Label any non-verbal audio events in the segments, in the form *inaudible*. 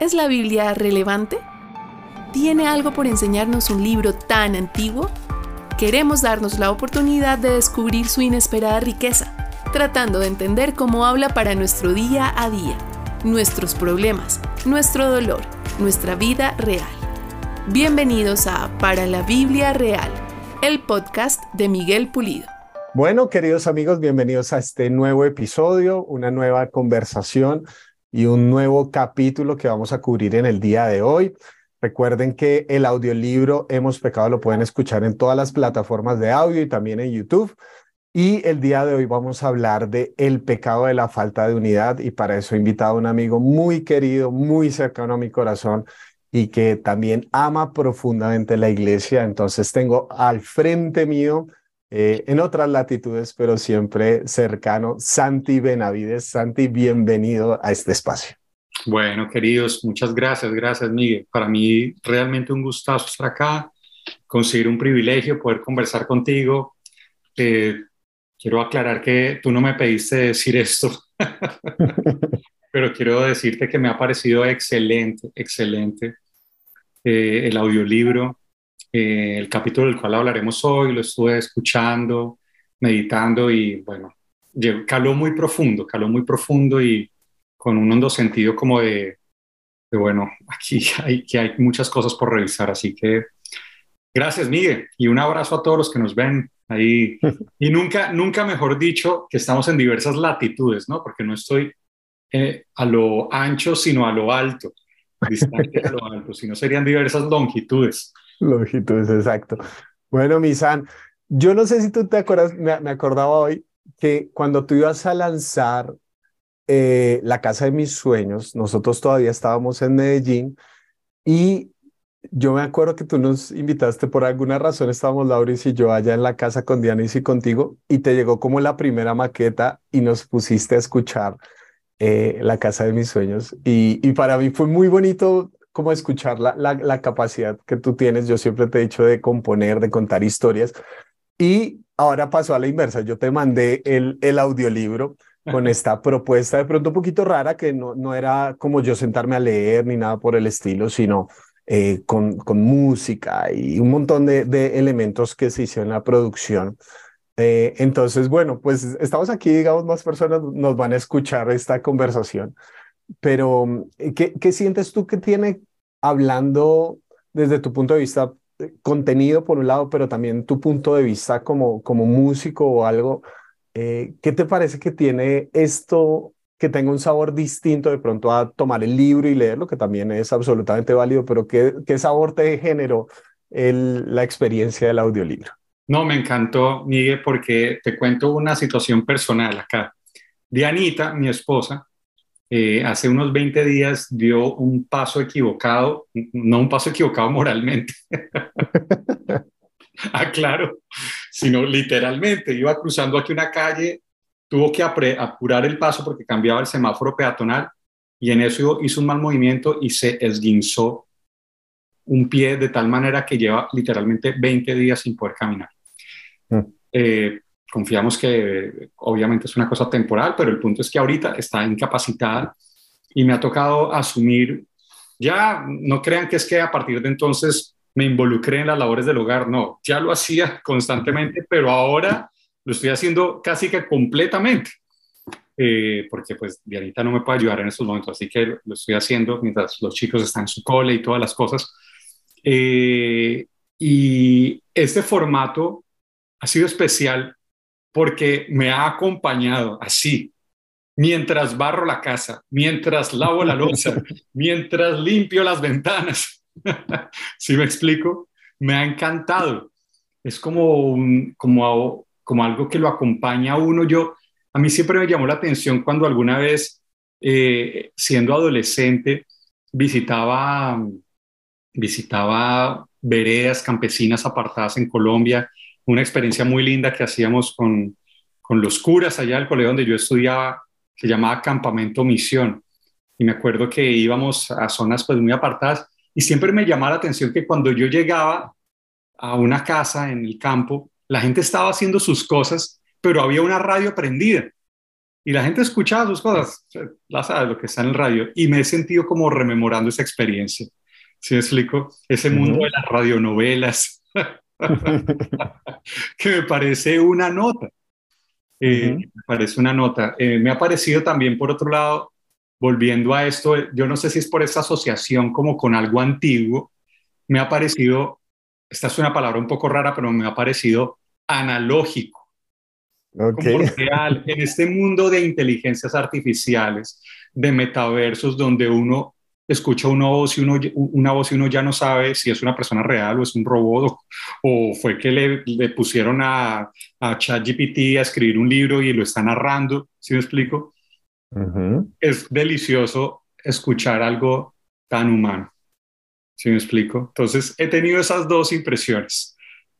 ¿Es la Biblia relevante? ¿Tiene algo por enseñarnos un libro tan antiguo? Queremos darnos la oportunidad de descubrir su inesperada riqueza, tratando de entender cómo habla para nuestro día a día, nuestros problemas, nuestro dolor, nuestra vida real. Bienvenidos a Para la Biblia Real, el podcast de Miguel Pulido. Bueno, queridos amigos, bienvenidos a este nuevo episodio, una nueva conversación y un nuevo capítulo que vamos a cubrir en el día de hoy. Recuerden que el audiolibro Hemos Pecado lo pueden escuchar en todas las plataformas de audio y también en YouTube. Y el día de hoy vamos a hablar de el pecado de la falta de unidad y para eso he invitado a un amigo muy querido, muy cercano a mi corazón y que también ama profundamente la iglesia. Entonces tengo al frente mío eh, en otras latitudes, pero siempre cercano. Santi Benavides. Santi, bienvenido a este espacio. Bueno, queridos, muchas gracias, gracias, Miguel. Para mí realmente un gustazo estar acá, conseguir un privilegio poder conversar contigo. Eh, quiero aclarar que tú no me pediste decir esto, *laughs* pero quiero decirte que me ha parecido excelente, excelente eh, el audiolibro. Eh, el capítulo del cual hablaremos hoy, lo estuve escuchando, meditando y bueno, caló muy profundo, caló muy profundo y con un hondo sentido como de, bueno, aquí *laughs* hay, que hay muchas cosas por revisar, así que gracias Miguel y un abrazo a todos los que nos ven ahí. *laughs* Y nunca, nunca mejor dicho que estamos en diversas latitudes, ¿no? Porque no estoy eh, a lo ancho, sino a lo alto, distante a lo *laughs* alto, sino serían diversas longitudes. Longitudes, exacto. Bueno, Misan, yo no sé si tú te acuerdas, me, acordaba hoy que cuando tú ibas a lanzar eh, la casa de mis sueños, nosotros todavía estábamos en Medellín y yo me acuerdo que tú nos invitaste por alguna razón, estábamos Lauris y yo allá en la casa con Dianis y contigo y te llegó como la primera maqueta y nos pusiste a escuchar eh, la casa de mis sueños y para mí fue muy bonito como escuchar la, la, capacidad que tú tienes. Yo siempre te he dicho de componer, de contar historias. Y ahora pasó a la inversa. Yo te mandé el, el audiolibro con esta propuesta de pronto un poquito rara, que no, no era como yo sentarme a leer ni nada por el estilo, sino eh, con, con música y un montón de, de elementos que se hicieron en la producción. Eh, entonces, bueno, pues estamos aquí, digamos, más personas nos van a escuchar esta conversación pero eh, ¿qué, ¿qué, sientes tú que tiene hablando desde tu punto de vista eh, contenido por un lado, pero también tu punto de vista como, como músico o algo? Eh, ¿Qué te parece que tiene esto que tenga un sabor distinto de pronto a tomar el libro y leerlo, que también es absolutamente válido, pero ¿qué, qué sabor te generó el, la experiencia del audiolibro? No, me encantó, Miguel, porque te cuento una situación personal acá. Dianita, mi esposa, eh, hace unos 20 días dio un paso equivocado, no un paso equivocado moralmente, *laughs* aclaro, sino literalmente, iba cruzando aquí una calle, tuvo que apurar el paso porque cambiaba el semáforo peatonal y en eso hizo un mal movimiento y se esguinzó un pie de tal manera que lleva literalmente 20 días sin poder caminar. Mm. Eh, confiamos que obviamente es una cosa temporal, pero el punto es que ahorita está incapacitada y me ha tocado asumir, ya no crean que es que a partir de entonces me involucré en las labores del hogar, no, ya lo hacía constantemente, pero ahora lo estoy haciendo casi que completamente, eh, porque pues Dianita no me puede ayudar en estos momentos, así que lo estoy haciendo mientras los chicos están en su cole y todas las cosas. Eh, y este formato ha sido especial porque me ha acompañado así, mientras barro la casa, mientras lavo la losa, *laughs* mientras limpio las ventanas. *laughs* ¿Sí me explico? Me ha encantado. Es como, como, como algo que lo acompaña a uno. Yo, a mí siempre me llamó la atención cuando alguna vez, eh, siendo adolescente, visitaba, visitaba veredas campesinas apartadas en Colombia una experiencia muy linda que hacíamos con, con los curas allá del colegio donde yo estudiaba, se llamaba Campamento Misión. Y me acuerdo que íbamos a zonas pues muy apartadas y siempre me llamaba la atención que cuando yo llegaba a una casa en el campo, la gente estaba haciendo sus cosas, pero había una radio prendida. y la gente escuchaba sus cosas, la sabes, lo que está en el radio, y me he sentido como rememorando esa experiencia. ¿Sí me explico? Ese mundo de las radionovelas, *laughs* *laughs* que me parece una nota. Eh, me parece una nota. Eh, me ha parecido también, por otro lado, volviendo a esto, yo no sé si es por esta asociación como con algo antiguo, me ha parecido, esta es una palabra un poco rara, pero me ha parecido analógico Okay. real, en este mundo de inteligencias artificiales, de metaversos, donde uno escucha una voz y uno, una voz y uno ya no sabe si es una persona real o es un robot o, fue que le, le, pusieron a, a ChatGPT a escribir un libro y lo está narrando, ¿sí me explico? Es delicioso escuchar algo tan humano, ¿sí me explico? Entonces he tenido esas dos impresiones.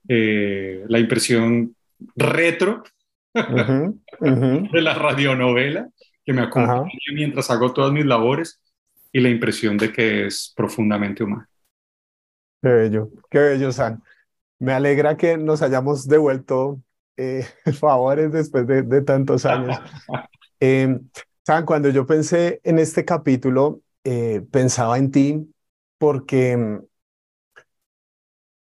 Eh, la impresión retro *laughs* de la radionovela que me acompaña mientras hago todas mis labores y la impresión de que es profundamente humano. Qué bello, qué bello, San. Me alegra que nos hayamos devuelto eh, *laughs* favores después de, de tantos años. *laughs* eh, San, cuando yo pensé en este capítulo, eh, pensaba en ti porque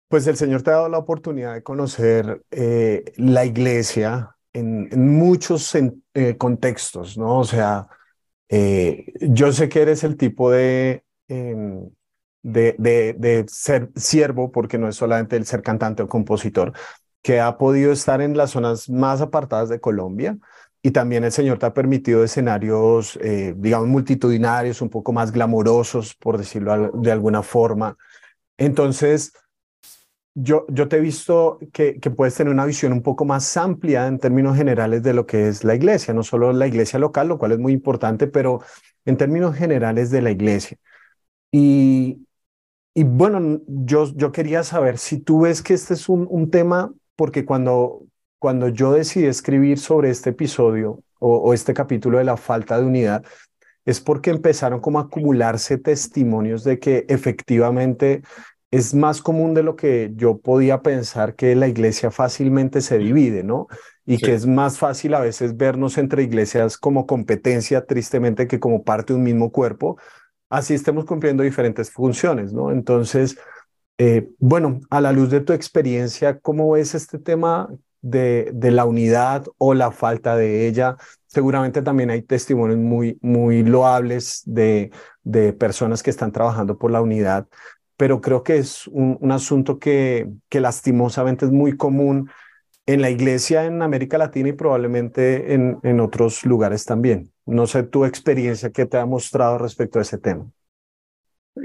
pues el Señor te ha dado la oportunidad de conocer eh, la iglesia, en, muchos eh, contextos, ¿no? O sea, eh, yo sé que eres el tipo em, de, de, de, ser siervo, porque no es solamente el ser cantante o compositor, que ha podido estar en las zonas más apartadas de Colombia. Y también el Señor te ha permitido escenarios, eh, digamos, multitudinarios, un poco más glamorosos, por decirlo de alguna forma. Entonces, yo, yo te he visto que, que, puedes tener una visión un poco más amplia en términos generales de lo que es la iglesia, no solo la iglesia local, lo cual es muy importante, pero en términos generales de la iglesia. Y, y bueno, yo, yo quería saber si tú ves que este es un, un tema, porque cuando, cuando yo decidí escribir sobre este episodio o, o este capítulo de la falta de unidad, es porque empezaron como a acumularse testimonios de que efectivamente es más común de lo que yo podía pensar que la iglesia fácilmente se divide, ¿no? Y que es más fácil a veces vernos entre iglesias como competencia, tristemente, que como parte de un mismo cuerpo, así estemos cumpliendo diferentes funciones, ¿no? Entonces, eh, bueno, a la luz de tu experiencia, ¿cómo ves este tema de, de la unidad o la falta de ella? Seguramente también hay testimonios muy, muy loables de, de personas que están trabajando por la unidad, pero creo que es un, un asunto que, que, lastimosamente es muy común en la iglesia en América Latina y probablemente en, en otros lugares también. No sé tu experiencia que te ha mostrado respecto a ese tema.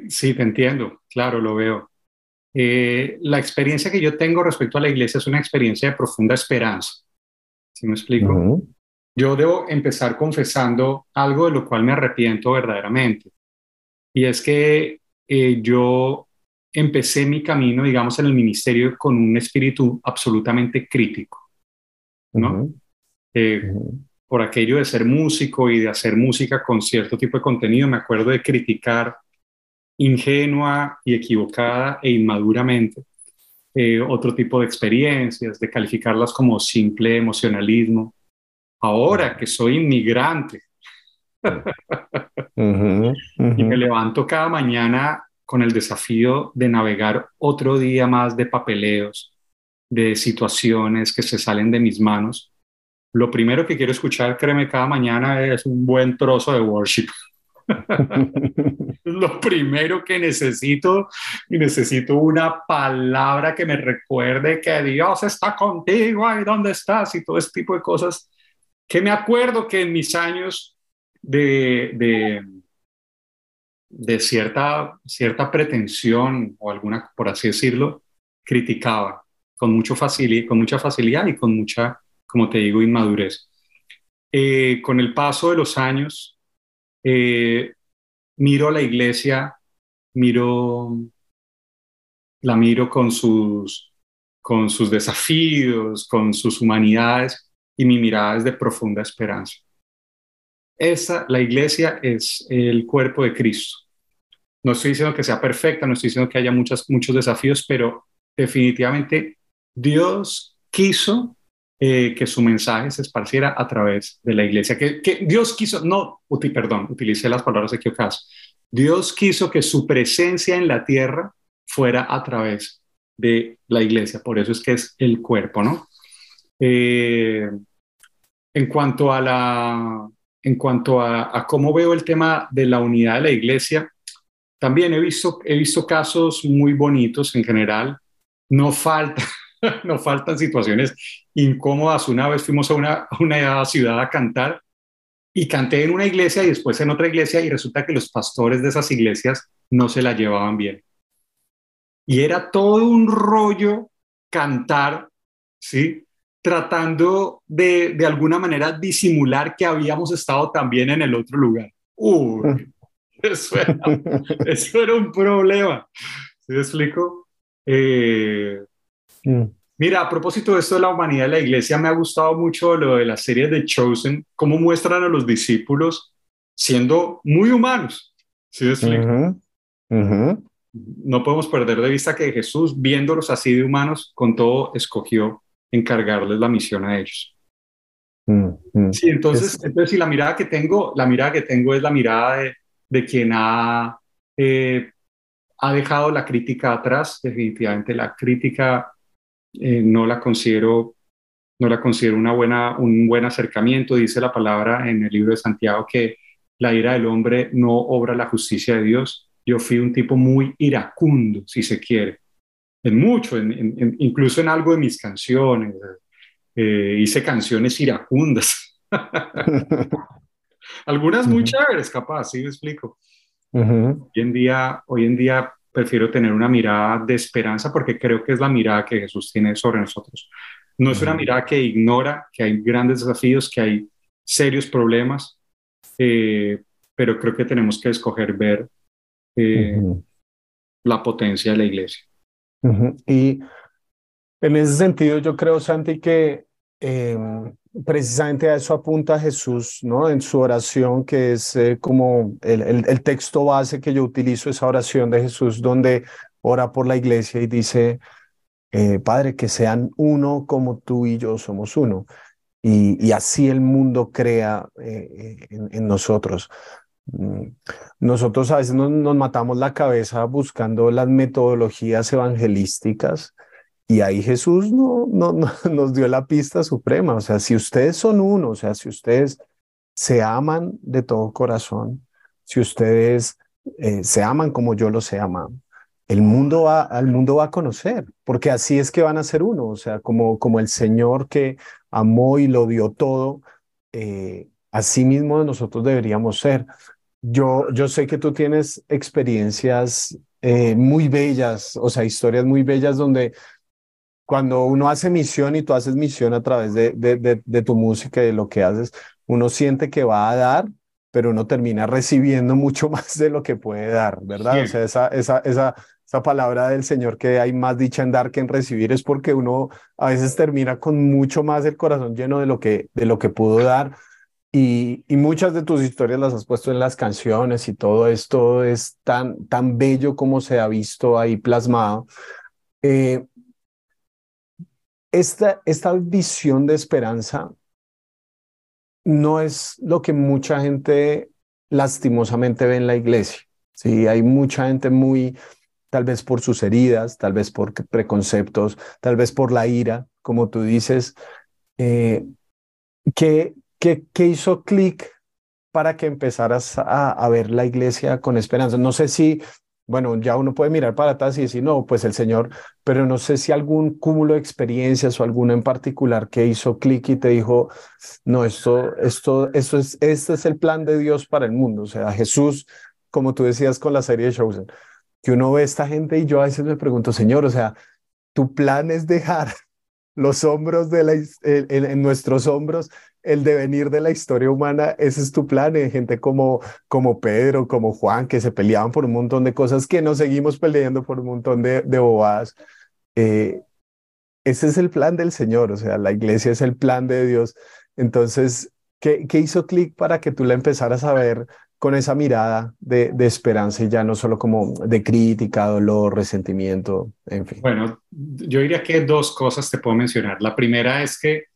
Sí, te entiendo, claro, lo veo. Eh, la experiencia que yo tengo respecto a la iglesia es una experiencia de profunda esperanza. ¿Sí me explico? Uh -huh. Yo debo empezar confesando algo de lo cual me arrepiento verdaderamente. Y es que eh, yo empecé mi camino, digamos, en el ministerio con un espíritu absolutamente crítico, ¿no? Uh -huh. eh, uh -huh. Por aquello de ser músico y de hacer música con cierto tipo de contenido, me acuerdo de criticar ingenua y equivocada e inmaduramente eh, otro tipo de experiencias, de calificarlas como simple emocionalismo. Ahora que soy inmigrante, Uh -huh, uh -huh. Y me levanto cada mañana con el desafío de navegar otro día más de papeleos, de situaciones que se salen de mis manos. Lo primero que quiero escuchar, créeme, cada mañana es un buen trozo de worship. *laughs* Lo primero que necesito, y necesito una palabra que me recuerde que Dios está contigo, y dónde estás, y todo ese tipo de cosas, que me acuerdo que en mis años de, de, de, cierta, cierta pretensión o alguna, por así decirlo, criticaba con, mucho facil, con mucha facilidad y con mucha, como te digo, inmadurez. Eh, con el paso de los años, eh, miro la iglesia, miro, la miro con sus, con sus desafíos, con sus humanidades, y mi mirada es de profunda esperanza. Esa, la iglesia es el cuerpo de Cristo. No estoy diciendo que sea perfecta, no estoy diciendo que haya muchas, muchos desafíos, pero definitivamente Dios quiso eh, que su mensaje se esparciera a través de la iglesia. Que, Dios quiso, no, perdón, utilicé las palabras equivocadas. Dios quiso que su presencia en la tierra fuera a través de la iglesia. Por eso es que es el cuerpo, ¿no? Eh, en cuanto a la, en cuanto a, cómo veo el tema de la unidad de la iglesia, también he visto, he visto casos muy bonitos en general. No falta, *laughs* no faltan situaciones incómodas. Una vez fuimos a una, una ciudad a cantar y canté en una iglesia y después en otra iglesia y resulta que los pastores de esas iglesias no se la llevaban bien. Y era todo un rollo cantar, ¿sí? Tratando de, de alguna manera disimular que habíamos estado también en el otro lugar. Uy, *laughs* eso era, eso era un problema. ¿Sí me explico? Eh, Mm. Mira, a propósito de esto de la humanidad de la iglesia, me ha gustado mucho lo de la serie de Chosen, cómo muestran a los discípulos siendo muy humanos. ¿Sí No podemos perder de vista que Jesús, viéndolos así de humanos, con todo escogió encargarles la misión a ellos. Mm, mm. Sí, entonces, entonces, la mirada que tengo, la mirada que tengo es la mirada de, de quien ha, eh, ha dejado la crítica atrás, definitivamente la crítica eh, no la considero no la considero una buena, un buen acercamiento. Dice la palabra en el libro de Santiago que la ira del hombre no obra la justicia de Dios. Yo fui un tipo muy iracundo, si se quiere, en mucho, incluso en algo de mis canciones. Eh, hice canciones iracundas. *laughs* Algunas muy chéveres, capaz, sí me explico. hoy, en día, hoy en día prefiero tener una mirada de esperanza porque creo que es la mirada que Jesús tiene sobre nosotros. No es una mirada que ignora que hay grandes desafíos, que hay serios problemas, eh, pero creo que tenemos que escoger ver eh, la potencia de la iglesia. Y en ese sentido, yo creo, Santi, que em, precisamente a eso apunta Jesús, ¿no? En su oración, que es eh, como el, el, texto base que yo utilizo, esa oración de Jesús, donde ora por la iglesia y dice, eh, Padre, que sean uno como tú y yo somos uno. Y, y así el mundo crea eh, en, nosotros. Mm, nosotros a veces nos, matamos la cabeza buscando las metodologías evangelísticas y ahí Jesús no, no, *laughs* nos dio la pista suprema. O sea, si ustedes son uno, o sea, si ustedes se aman de todo corazón, si ustedes eh, se aman como yo los he amado, el mundo va, al mundo va a conocer, porque así es que van a ser uno, o sea, como, como el Señor que amó y lo dio todo, eh, así mismo nosotros deberíamos ser. Yo, yo sé que tú tienes experiencias eh, muy bellas, o sea, historias muy bellas donde cuando uno hace misión y tú haces misión a través de, de, de, tu música y de lo que haces, uno siente que va a dar, pero uno termina recibiendo mucho *laughs* más de lo que puede dar, ¿verdad? O sea, esa, esa, esa, esa palabra del Señor que hay más dicha en dar que en recibir es porque uno a veces termina con mucho más el corazón lleno de lo que, de lo que pudo dar. Y, muchas de tus historias las has puesto en las canciones y todo esto es tan, tan bello como se ha visto ahí plasmado. Eh, esta, esta visión de esperanza no es lo que mucha gente lastimosamente ve en la iglesia. Sí, hay mucha gente muy, tal vez por sus heridas, tal vez por preconceptos, tal vez por la ira, como tú dices, eh, que, que, hizo clic para que empezaras a, ver la iglesia con esperanza. No sé si bueno, ya uno puede mirar para atrás y decir, no, pues el Señor, pero no sé si algún cúmulo de experiencias o alguno en particular que hizo clic y te dijo, no, esto, esto, esto es, este es el plan de Dios para el mundo. O sea, Jesús, como tú decías con la serie de Chosen, que uno ve a esta gente y yo a veces me pregunto, Señor, o sea, tu plan es dejar los hombros de la, en nuestros hombros el devenir de la historia humana, ese es tu plan, en gente como, como Pedro, como Juan, que se peleaban por un montón de cosas, que nos seguimos peleando por un montón de, de bobadas. Eh, ese es el plan del Señor, o sea, la iglesia es el plan de Dios. Entonces, ¿qué, qué hizo clic para que tú la empezaras a ver con esa mirada de, de, esperanza y ya no solo como de crítica, dolor, resentimiento, en fin? Bueno, yo diría que dos cosas te puedo mencionar. La primera es que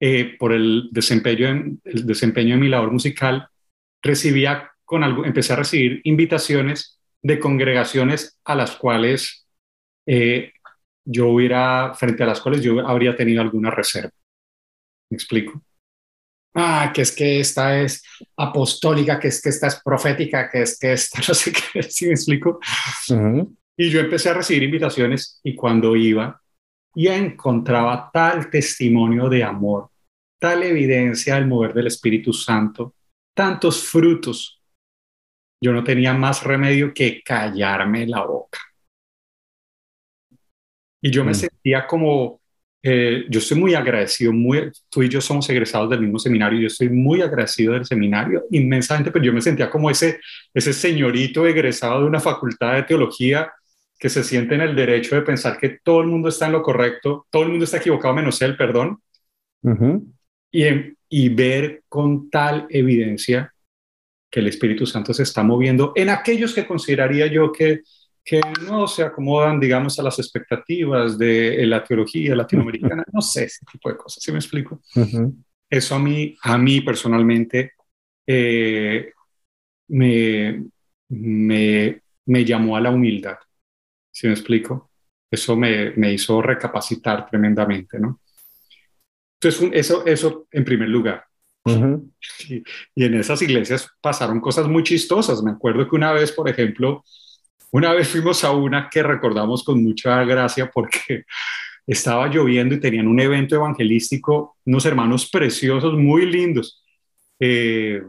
eh, por el desempeño, en, el desempeño en mi labor musical, recibía con algo, empecé a recibir invitaciones de congregaciones a las cuales eh, yo hubiera, frente a las cuales yo habría tenido alguna reserva. ¿Me explico? Ah, que es que esta es apostólica, que es que esta es profética, que es que esta *laughs* no sé qué, ¿sí me explico? Y yo empecé a recibir invitaciones y cuando iba y encontraba tal testimonio de amor, tal evidencia del mover del Espíritu Santo, tantos frutos, yo no tenía más remedio que callarme la boca. Y yo me mm. sentía como, eh, yo estoy muy agradecido, muy, tú y yo somos egresados del mismo seminario, yo estoy muy agradecido del seminario inmensamente, pero yo me sentía como ese, ese señorito egresado de una facultad de teología que se siente en el derecho de pensar que todo el mundo está en lo correcto, todo el mundo está equivocado menos él, perdón, y, y ver con tal evidencia que el Espíritu Santo se está moviendo en aquellos que consideraría yo que, que no se acomodan, digamos, a las expectativas de la teología latinoamericana, no sé, ese tipo de cosas, ¿sí me explico? Eso a mí, a mí personalmente eh, me, me, me llamó a la humildad. ¿Sí me explico? Eso me, me hizo recapacitar tremendamente, ¿no? Entonces, eso, eso en primer lugar. y, y, en esas iglesias pasaron cosas muy chistosas. Me acuerdo que una vez, por ejemplo, una vez fuimos a una que recordamos con mucha gracia porque *laughs* estaba lloviendo y tenían un evento evangelístico, unos hermanos preciosos, muy lindos. Eh,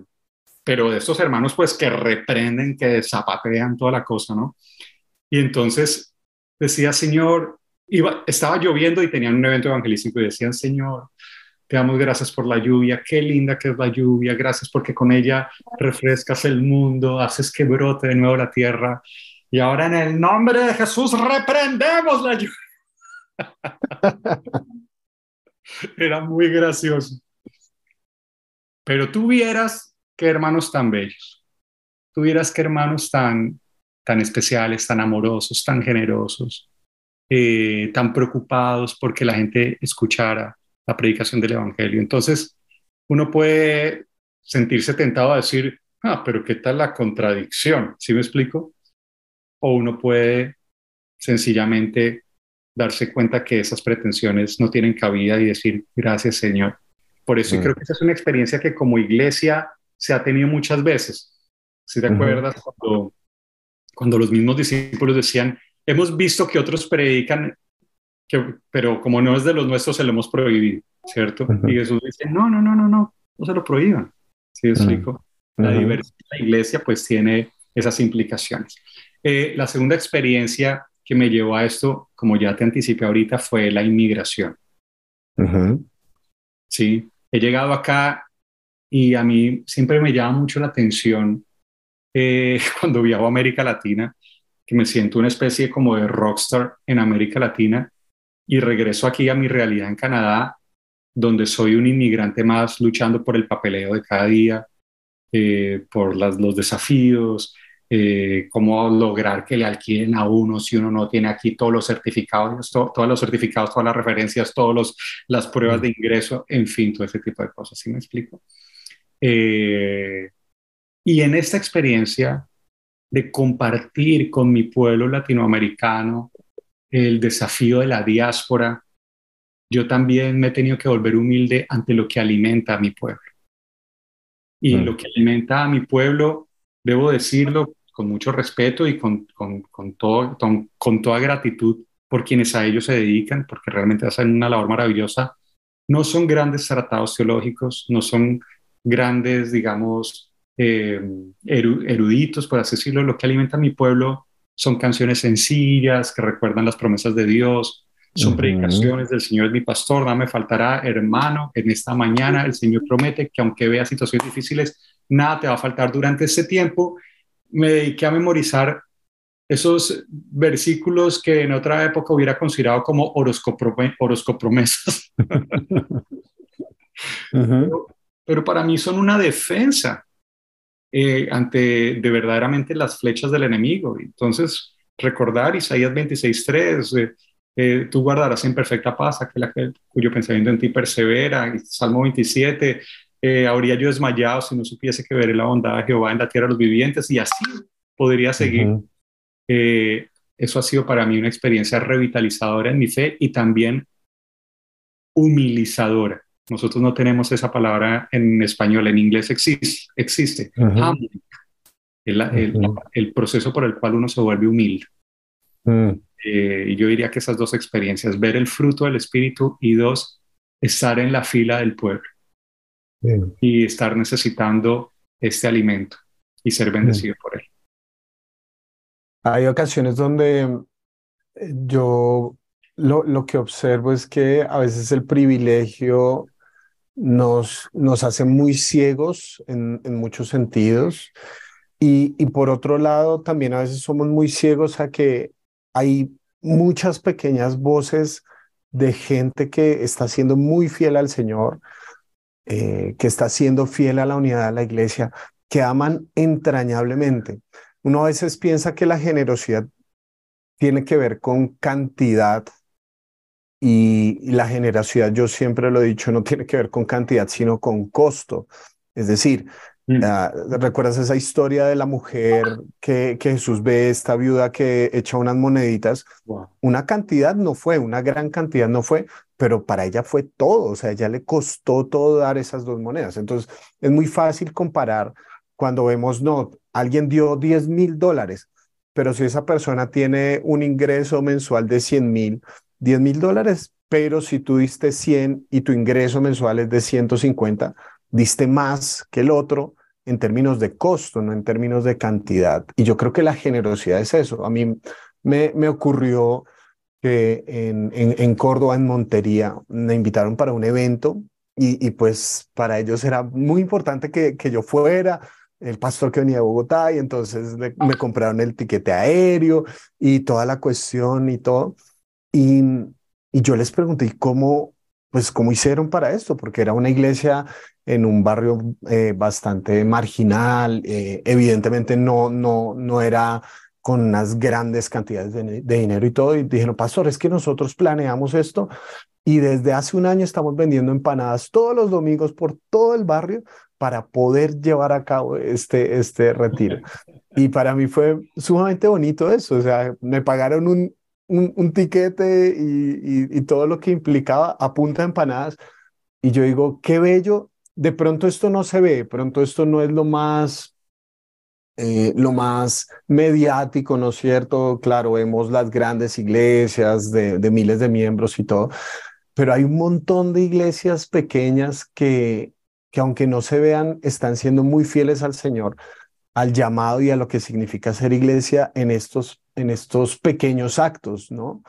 pero de estos hermanos, pues que reprenden, que zapatean toda la cosa, ¿no? Y entonces decía, Señor, iba, estaba lloviendo y tenían un evento evangelístico y decían, Señor, te damos gracias por la lluvia, qué linda que es la lluvia, gracias porque con ella refrescas el mundo, haces que brote de nuevo la tierra. Y ahora en el nombre de Jesús reprendemos la lluvia. *laughs* Era muy gracioso. Pero tú vieras qué hermanos tan bellos, tuvieras qué hermanos tan tan especiales, tan amorosos, tan generosos, eh, tan preocupados porque la gente escuchara la predicación del Evangelio. Entonces, uno puede sentirse tentado a decir, ah, pero ¿qué tal la contradicción? ¿Sí me explico? O uno puede sencillamente darse cuenta que esas pretensiones no tienen cabida y decir, gracias Señor. Por eso creo que esa es una experiencia que como iglesia se ha tenido muchas veces. Si te acuerdas cuando cuando los mismos discípulos decían, hemos visto que otros predican, que, pero como no es de los nuestros, se lo hemos prohibido, ¿cierto? Y Jesús dice, no, no, no, no, no, no se lo prohíban. ¿Sí explico? La diversidad de la iglesia pues tiene esas implicaciones. Eh, la segunda experiencia que me llevó a esto, como ya te anticipé ahorita, fue la inmigración. Sí, he llegado acá y a mí siempre me llama mucho la atención eh, *laughs* cuando viajo a América Latina, que me siento una especie como de rockstar en América Latina y regreso aquí a mi realidad en Canadá, donde soy un inmigrante más luchando por el papeleo de cada día, eh, por las, los desafíos, eh, cómo lograr que le alquilen a uno si uno no tiene aquí todos los certificados, todos los certificados, todas las referencias, todas las pruebas de ingreso, en fin, todo ese tipo de cosas, ¿sí me explico? Eh, y en esta experiencia de compartir con mi pueblo latinoamericano el desafío de la diáspora, yo también me he tenido que volver humilde ante lo que alimenta a mi pueblo. Y mm. lo que alimenta a mi pueblo, debo decirlo con mucho respeto y con, con, con, todo, con, toda gratitud por quienes a ellos se dedican, porque realmente hacen una labor maravillosa. No son grandes tratados teológicos, no son grandes, digamos, eh, eruditos, por así decirlo, lo que alimenta a mi pueblo son canciones sencillas que recuerdan las promesas de Dios, son predicaciones del Señor es mi pastor, no me faltará, hermano, en esta mañana el Señor promete que aunque vea situaciones difíciles, nada te va a faltar durante ese tiempo. Me dediqué a memorizar esos versículos que en otra época hubiera considerado como horoscopromesas. *laughs* pero, pero para mí son una defensa eh, ante de verdaderamente las flechas del enemigo. Entonces, recordar Isaías 26.3, eh, eh, tú guardarás en perfecta paz aquel, cuyo pensamiento en ti persevera. Salmo 27, eh, habría yo desmayado si no supiese que veré la bondad de Jehová en la tierra de los vivientes y así podría seguir. Eh, eso ha sido para mí una experiencia revitalizadora en mi fe y también humilizadora. Nosotros no tenemos esa palabra en español, en inglés existe, existe. el, proceso por el cual uno se vuelve humilde. Mm. Eh, yo diría que esas dos experiencias, ver el fruto del Espíritu y dos, estar en la fila del pueblo y estar necesitando este alimento y ser bendecido por él. Hay ocasiones donde eh, yo lo, lo, que observo es que a veces el privilegio nos, nos hace muy ciegos en, en muchos sentidos. Y, y, por otro lado, también a veces somos muy ciegos a que hay muchas pequeñas voces de gente que está siendo muy fiel al Señor, eh, que está siendo fiel a la unidad de la iglesia, que aman entrañablemente. Uno a veces piensa que la generosidad tiene que ver con cantidad y, y la generosidad, yo siempre lo he dicho, no tiene que ver con cantidad, sino con costo. Es decir, Mm. Ah, ¿Recuerdas esa historia de la mujer que, que, Jesús ve, esta viuda que echa unas moneditas? Una cantidad no fue, una gran cantidad no fue, pero para ella fue todo, o sea, ella le costó todo dar esas dos monedas. Entonces, es muy fácil comparar cuando vemos, no, alguien dio 10 mil dólares, pero si esa persona tiene un ingreso mensual de 100 mil, 10 mil dólares, pero si tú diste 100 y tu ingreso mensual es de 150, diste más que el otro en términos de costo, no en términos de cantidad. Y yo creo que la generosidad es eso. A mí me, me ocurrió que en, en, Córdoba, en Montería, me invitaron para un evento y, y pues para ellos era muy importante que, que yo fuera el pastor que venía de Bogotá y entonces me, compraron el tiquete aéreo y toda la cuestión y todo. Y, y yo les pregunté, ¿cómo, pues, cómo hicieron para esto? Porque era una iglesia en un barrio eh, bastante marginal, eh, evidentemente no, no, no era con unas grandes cantidades de, dinero y todo, y dijeron, pastor, es que nosotros planeamos esto y desde hace un año estamos vendiendo empanadas todos los domingos por todo el barrio para poder llevar a cabo este, este retiro. *laughs* Y para mí fue sumamente bonito eso, o sea, me pagaron un, un, un tiquete y, y, todo lo que implicaba a punta de empanadas. Y yo digo, qué bello de pronto esto no se ve, de pronto esto no es lo más, eh, lo más mediático, ¿no es cierto? Claro, vemos las grandes iglesias de, de miles de miembros y todo, pero hay un montón de iglesias pequeñas que, que aunque no se vean, están siendo muy fieles al Señor, al llamado y a lo que significa ser iglesia en estos, en estos pequeños actos, ¿no?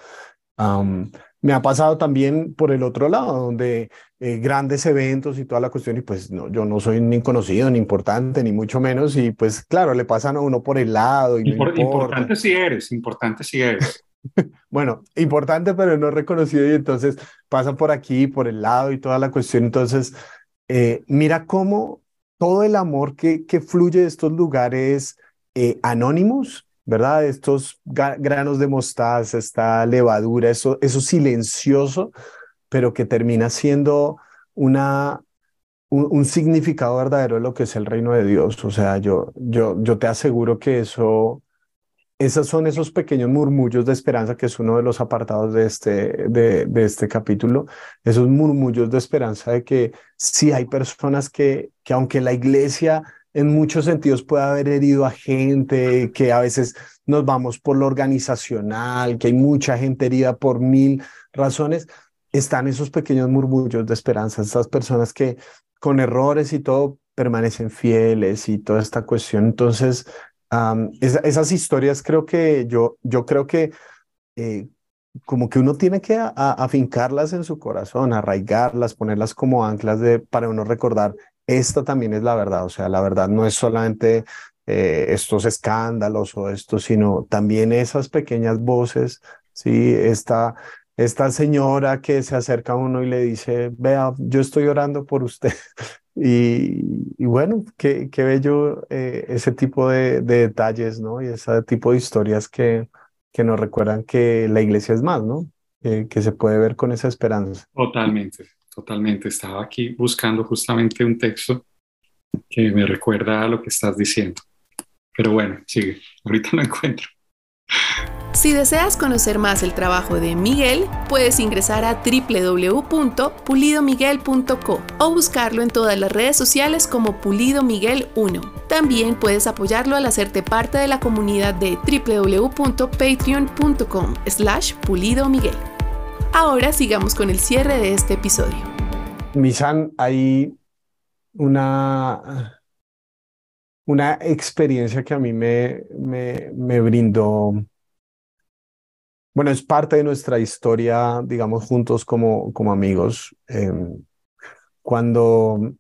me ha pasado también por el otro lado, donde eh, grandes eventos y toda la cuestión, y pues no, yo no soy ni conocido, ni importante, ni mucho menos, y pues claro, le pasan a uno por el lado. Y importante si eres, importante si eres. *laughs* bueno, importante, pero no reconocido, y entonces pasan por aquí, por el lado y toda la cuestión. Entonces, eh, mira cómo todo el amor que, que fluye de estos lugares eh, anónimos ¿verdad? Estos granos de mostaza, esta levadura, eso, eso silencioso, pero que termina siendo una, un, significado verdadero de lo que es el reino de Dios. O sea, yo, yo, yo te aseguro que eso, esos son esos pequeños murmullos de esperanza, que es uno de los apartados de este, de, este capítulo, esos murmullos de esperanza de que sí hay personas que, que aunque la iglesia en muchos sentidos puede haber herido a gente, que a veces nos vamos por lo organizacional, que hay mucha gente herida por mil razones, están esos pequeños murmullos de esperanza, esas personas que con errores y todo permanecen fieles y toda esta cuestión. Entonces, esas historias creo que yo, yo creo que eh, como que uno tiene que afincarlas en su corazón, arraigarlas, ponerlas como anclas de, para uno recordar esta también es la verdad, o sea, la verdad no es solamente eh, estos escándalos o esto, sino también esas pequeñas voces, ¿sí? Esta, esta señora que se acerca a uno y le dice, vea, yo estoy orando por usted. *laughs* y, bueno, qué, qué bello eh, ese tipo de, de, detalles, ¿no? Y ese tipo de historias que, que nos recuerdan que la iglesia es más, ¿no? que se puede ver con esa esperanza. Totalmente, totalmente. Estaba aquí buscando justamente un texto que me recuerda a lo que estás diciendo. Pero bueno, sigue. Ahorita lo encuentro. Si deseas conocer más el trabajo de Miguel, puedes ingresar a www.pulidomiguel.co o buscarlo en todas las redes sociales como Pulido Miguel 1. También puedes apoyarlo al hacerte parte de la comunidad de www.patreon.com slash Pulido Miguel. Ahora sigamos con el cierre de este episodio. Misan, hay una, una experiencia que a mí me, me, me brindó bueno, es parte de nuestra historia, digamos, juntos como, como amigos. Em, cuando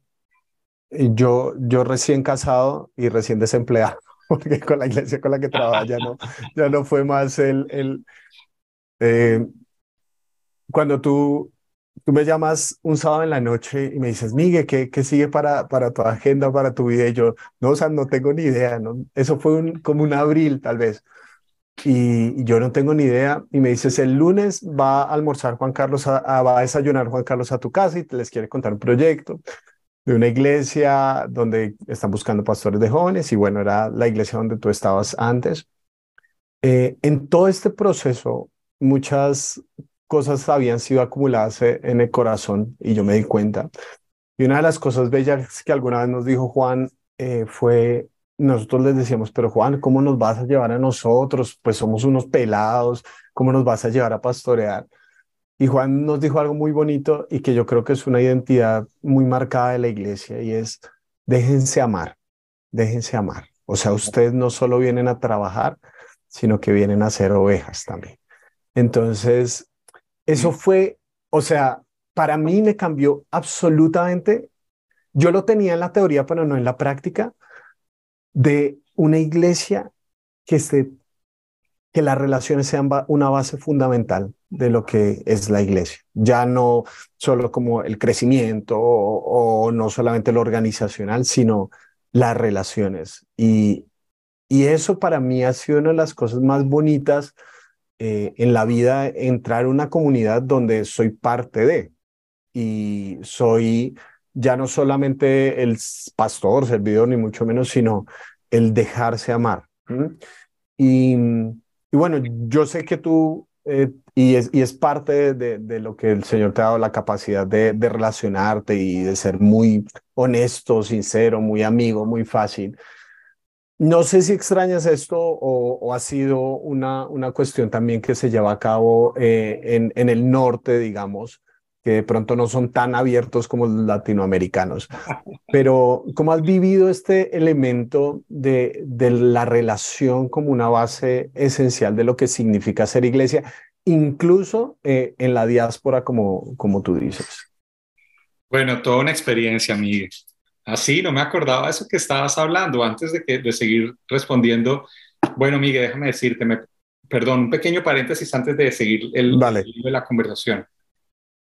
yo, yo recién casado y recién desempleado, *laughs* porque con la iglesia con la que trabaja ya no, ya no fue más el... el eh, cuando tú, tú me llamas un sábado en la noche y me dices, Miguel, ¿qué, qué sigue para, para tu agenda, para tu vida? Y yo, no, o sea, no tengo ni idea, ¿no? Eso fue un, como un abril, tal vez y, yo no tengo ni idea. Y me dices, el lunes va a almorzar Juan Carlos, a, va a desayunar Juan Carlos a tu casa y te les quiere contar un proyecto de una iglesia donde están buscando pastores de jóvenes y bueno, era la iglesia donde tú estabas antes. Eh, en todo este proceso, muchas cosas habían sido acumuladas en el corazón y yo me di cuenta. Y una de las cosas bellas que alguna vez nos dijo Juan eh, fue nosotros les decíamos, pero Juan, ¿cómo nos vas a llevar a nosotros? Pues somos unos pelados, ¿cómo nos vas a llevar a pastorear? Y Juan nos dijo algo muy bonito y que yo creo que es una identidad muy marcada de la iglesia y es, déjense amar, déjense amar. O sea, ustedes no solo vienen a trabajar, sino que vienen a ser ovejas también. Entonces, eso fue, o sea, para mí me cambió absolutamente. Yo lo tenía en la teoría, pero no en la práctica de una iglesia que, esté, que las relaciones sean una base fundamental de lo que es la iglesia. Ya no solo como el crecimiento o, no solamente lo organizacional, sino las relaciones. Y, y eso para mí ha sido una de las cosas más bonitas eh, en la vida, entrar a una comunidad donde soy parte de y soy ya no solamente el pastor, servidor, ni mucho menos, sino el dejarse amar. Y, bueno, yo sé que tú, eh, y, es, y es parte de, de, lo que el Señor te ha dado la capacidad de, relacionarte y de ser muy honesto, sincero, muy amigo, muy fácil. No sé si extrañas esto o, ha sido una, una cuestión también que se lleva a cabo eh, en, en el norte, digamos, que de pronto no son tan abiertos como los latinoamericanos. Pero, ¿cómo has vivido este elemento de, de la relación como una base esencial de lo que significa ser iglesia, incluso eh, en la diáspora, como, como tú dices? Bueno, toda una experiencia, Miguel. Así, no me acordaba de eso que estabas hablando antes de, que, de seguir respondiendo. Bueno, Miguel, déjame decirte, me, perdón, un pequeño paréntesis antes de seguir el, vale. el de la conversación.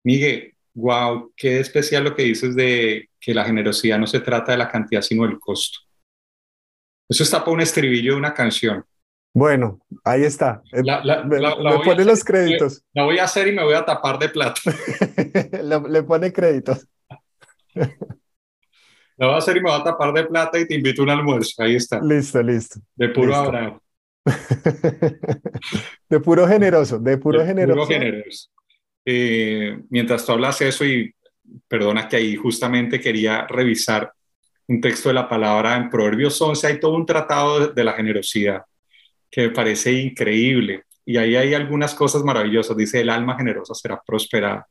Miguel, wow, qué especial lo que dices de que la generosidad no se trata de la cantidad, sino del costo. Eso está para un estribillo de una canción. Bueno, ahí está. Eh, le pone los créditos. La voy a hacer y me voy a tapar de plata. *laughs* le, pone créditos. *laughs* La voy a hacer y me voy a tapar de plata y te invito a un almuerzo. Ahí está. Listo, listo. De puro Abraham. *laughs* de puro generoso, de puro de generoso. Puro generoso. Eh, mientras tú hablas eso y perdona que ahí justamente quería revisar un texto de la palabra en Proverbios 11, hay todo un tratado de, la generosidad que me parece increíble y ahí hay algunas cosas maravillosas. Dice, el alma generosa será prosperada.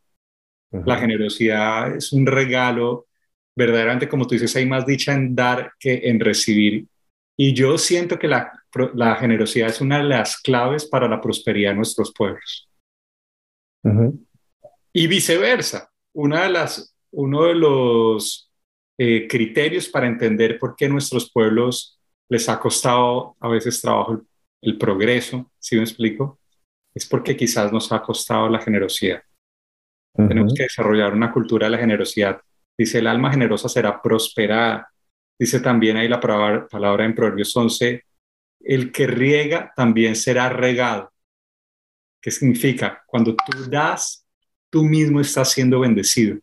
La generosidad es un regalo, verdaderamente como tú dices, hay más dicha en dar que en recibir. Y yo siento que la, la generosidad es una de las claves para la prosperidad de nuestros pueblos. Y viceversa, una de las, uno de los eh, criterios para entender por qué nuestros pueblos les ha costado a veces trabajo el, progreso, si me explico, es porque quizás nos ha costado la generosidad. Tenemos que desarrollar una cultura de la generosidad. Dice, el alma generosa será prosperada. Dice también ahí la palabra, palabra en Proverbios 11, el que riega también será regado. ¿Qué significa? Cuando tú das, tú mismo estás siendo bendecido.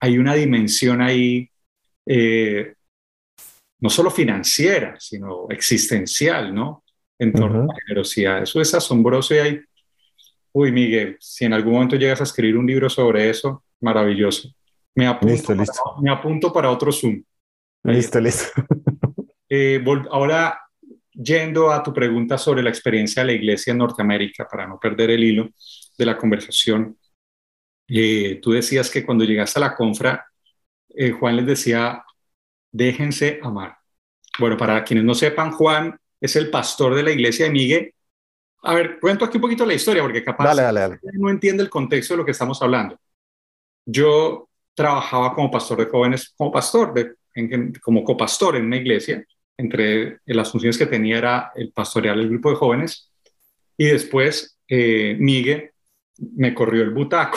Hay una dimensión ahí, eh, no solo financiera, sino existencial, ¿no? En torno a la generosidad. Eso es asombroso y hay, uy, Miguel, si en algún momento llegas a escribir un libro sobre eso, maravilloso. Me apunto, listo, Para, me apunto para otro Zoom. Listo, listo. *laughs* Eh, ahora, yendo a tu pregunta sobre la experiencia de la iglesia en Norteamérica, para no perder el hilo de la conversación, eh, tú decías que cuando llegaste a la confra, eh, Juan les decía, déjense amar. Bueno, para quienes no sepan, Juan es el pastor de la iglesia de Miguel. A ver, cuento aquí un poquito la historia, porque capaz no entiende el contexto de lo que estamos hablando. Yo trabajaba como pastor de jóvenes, como pastor, de, como copastor en una iglesia, entre las funciones que tenía era el pastorear el grupo de jóvenes y después eh, Miguel me corrió el butaco.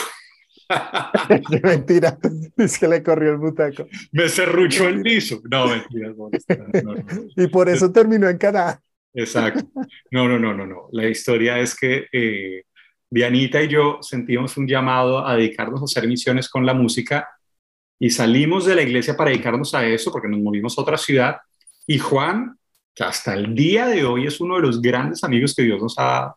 *laughs* Qué mentira, es que le corrió el butaco. Me cerruchó el piso. No, mentira. y por eso terminó en Canadá. Exacto. No, no, no, no, no. La historia es que eh, Dianita y yo sentimos un llamado a dedicarnos a hacer misiones con la música y salimos de la iglesia para dedicarnos a eso porque nos movimos a otra ciudad. Y Juan, que hasta el día de hoy es uno de los grandes amigos que Dios nos ha,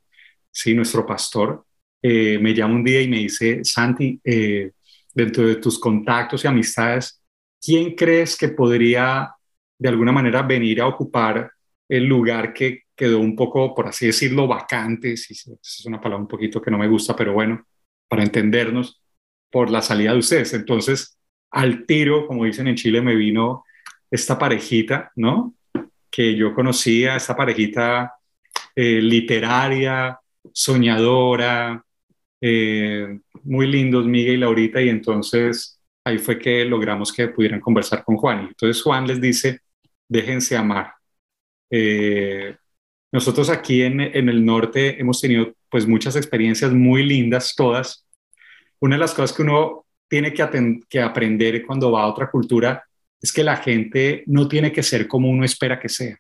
sí, nuestro pastor, eh, me llama un día y me dice, Santi, eh, dentro de tus contactos y amistades, ¿quién crees que podría de alguna manera venir a ocupar el lugar que quedó un poco, por así decirlo, vacante? Si es una palabra un poquito que no me gusta, pero bueno, para entendernos, por la salida de ustedes. Entonces, al tiro, como dicen en Chile, me vino esta parejita, ¿no? Que yo conocía, esta parejita eh, literaria, soñadora, eh, muy lindos, Miguel y Laurita, y entonces ahí fue que logramos que pudieran conversar con Juan. Y entonces Juan les dice, déjense amar. Eh, nosotros aquí en, el norte hemos tenido pues muchas experiencias muy lindas, todas. Una de las cosas que uno tiene que, que aprender cuando va a otra cultura es que la gente no tiene que ser como uno espera que sea.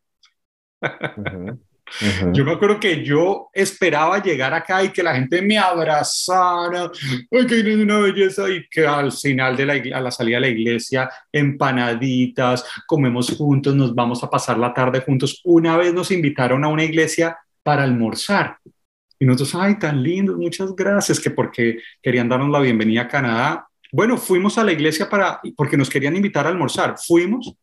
Yo me acuerdo que yo esperaba llegar acá y que la gente me abrazara, ¡ay, que una belleza! Y que al final de la, a la salida de la iglesia, empanaditas, comemos juntos, nos vamos a pasar la tarde juntos. Una vez nos invitaron a una iglesia para almorzar. Y nosotros, ¡ay, tan lindo! Muchas gracias, que porque querían darnos la bienvenida a Canadá. Bueno, fuimos a la iglesia para, porque nos querían invitar a almorzar. Fuimos,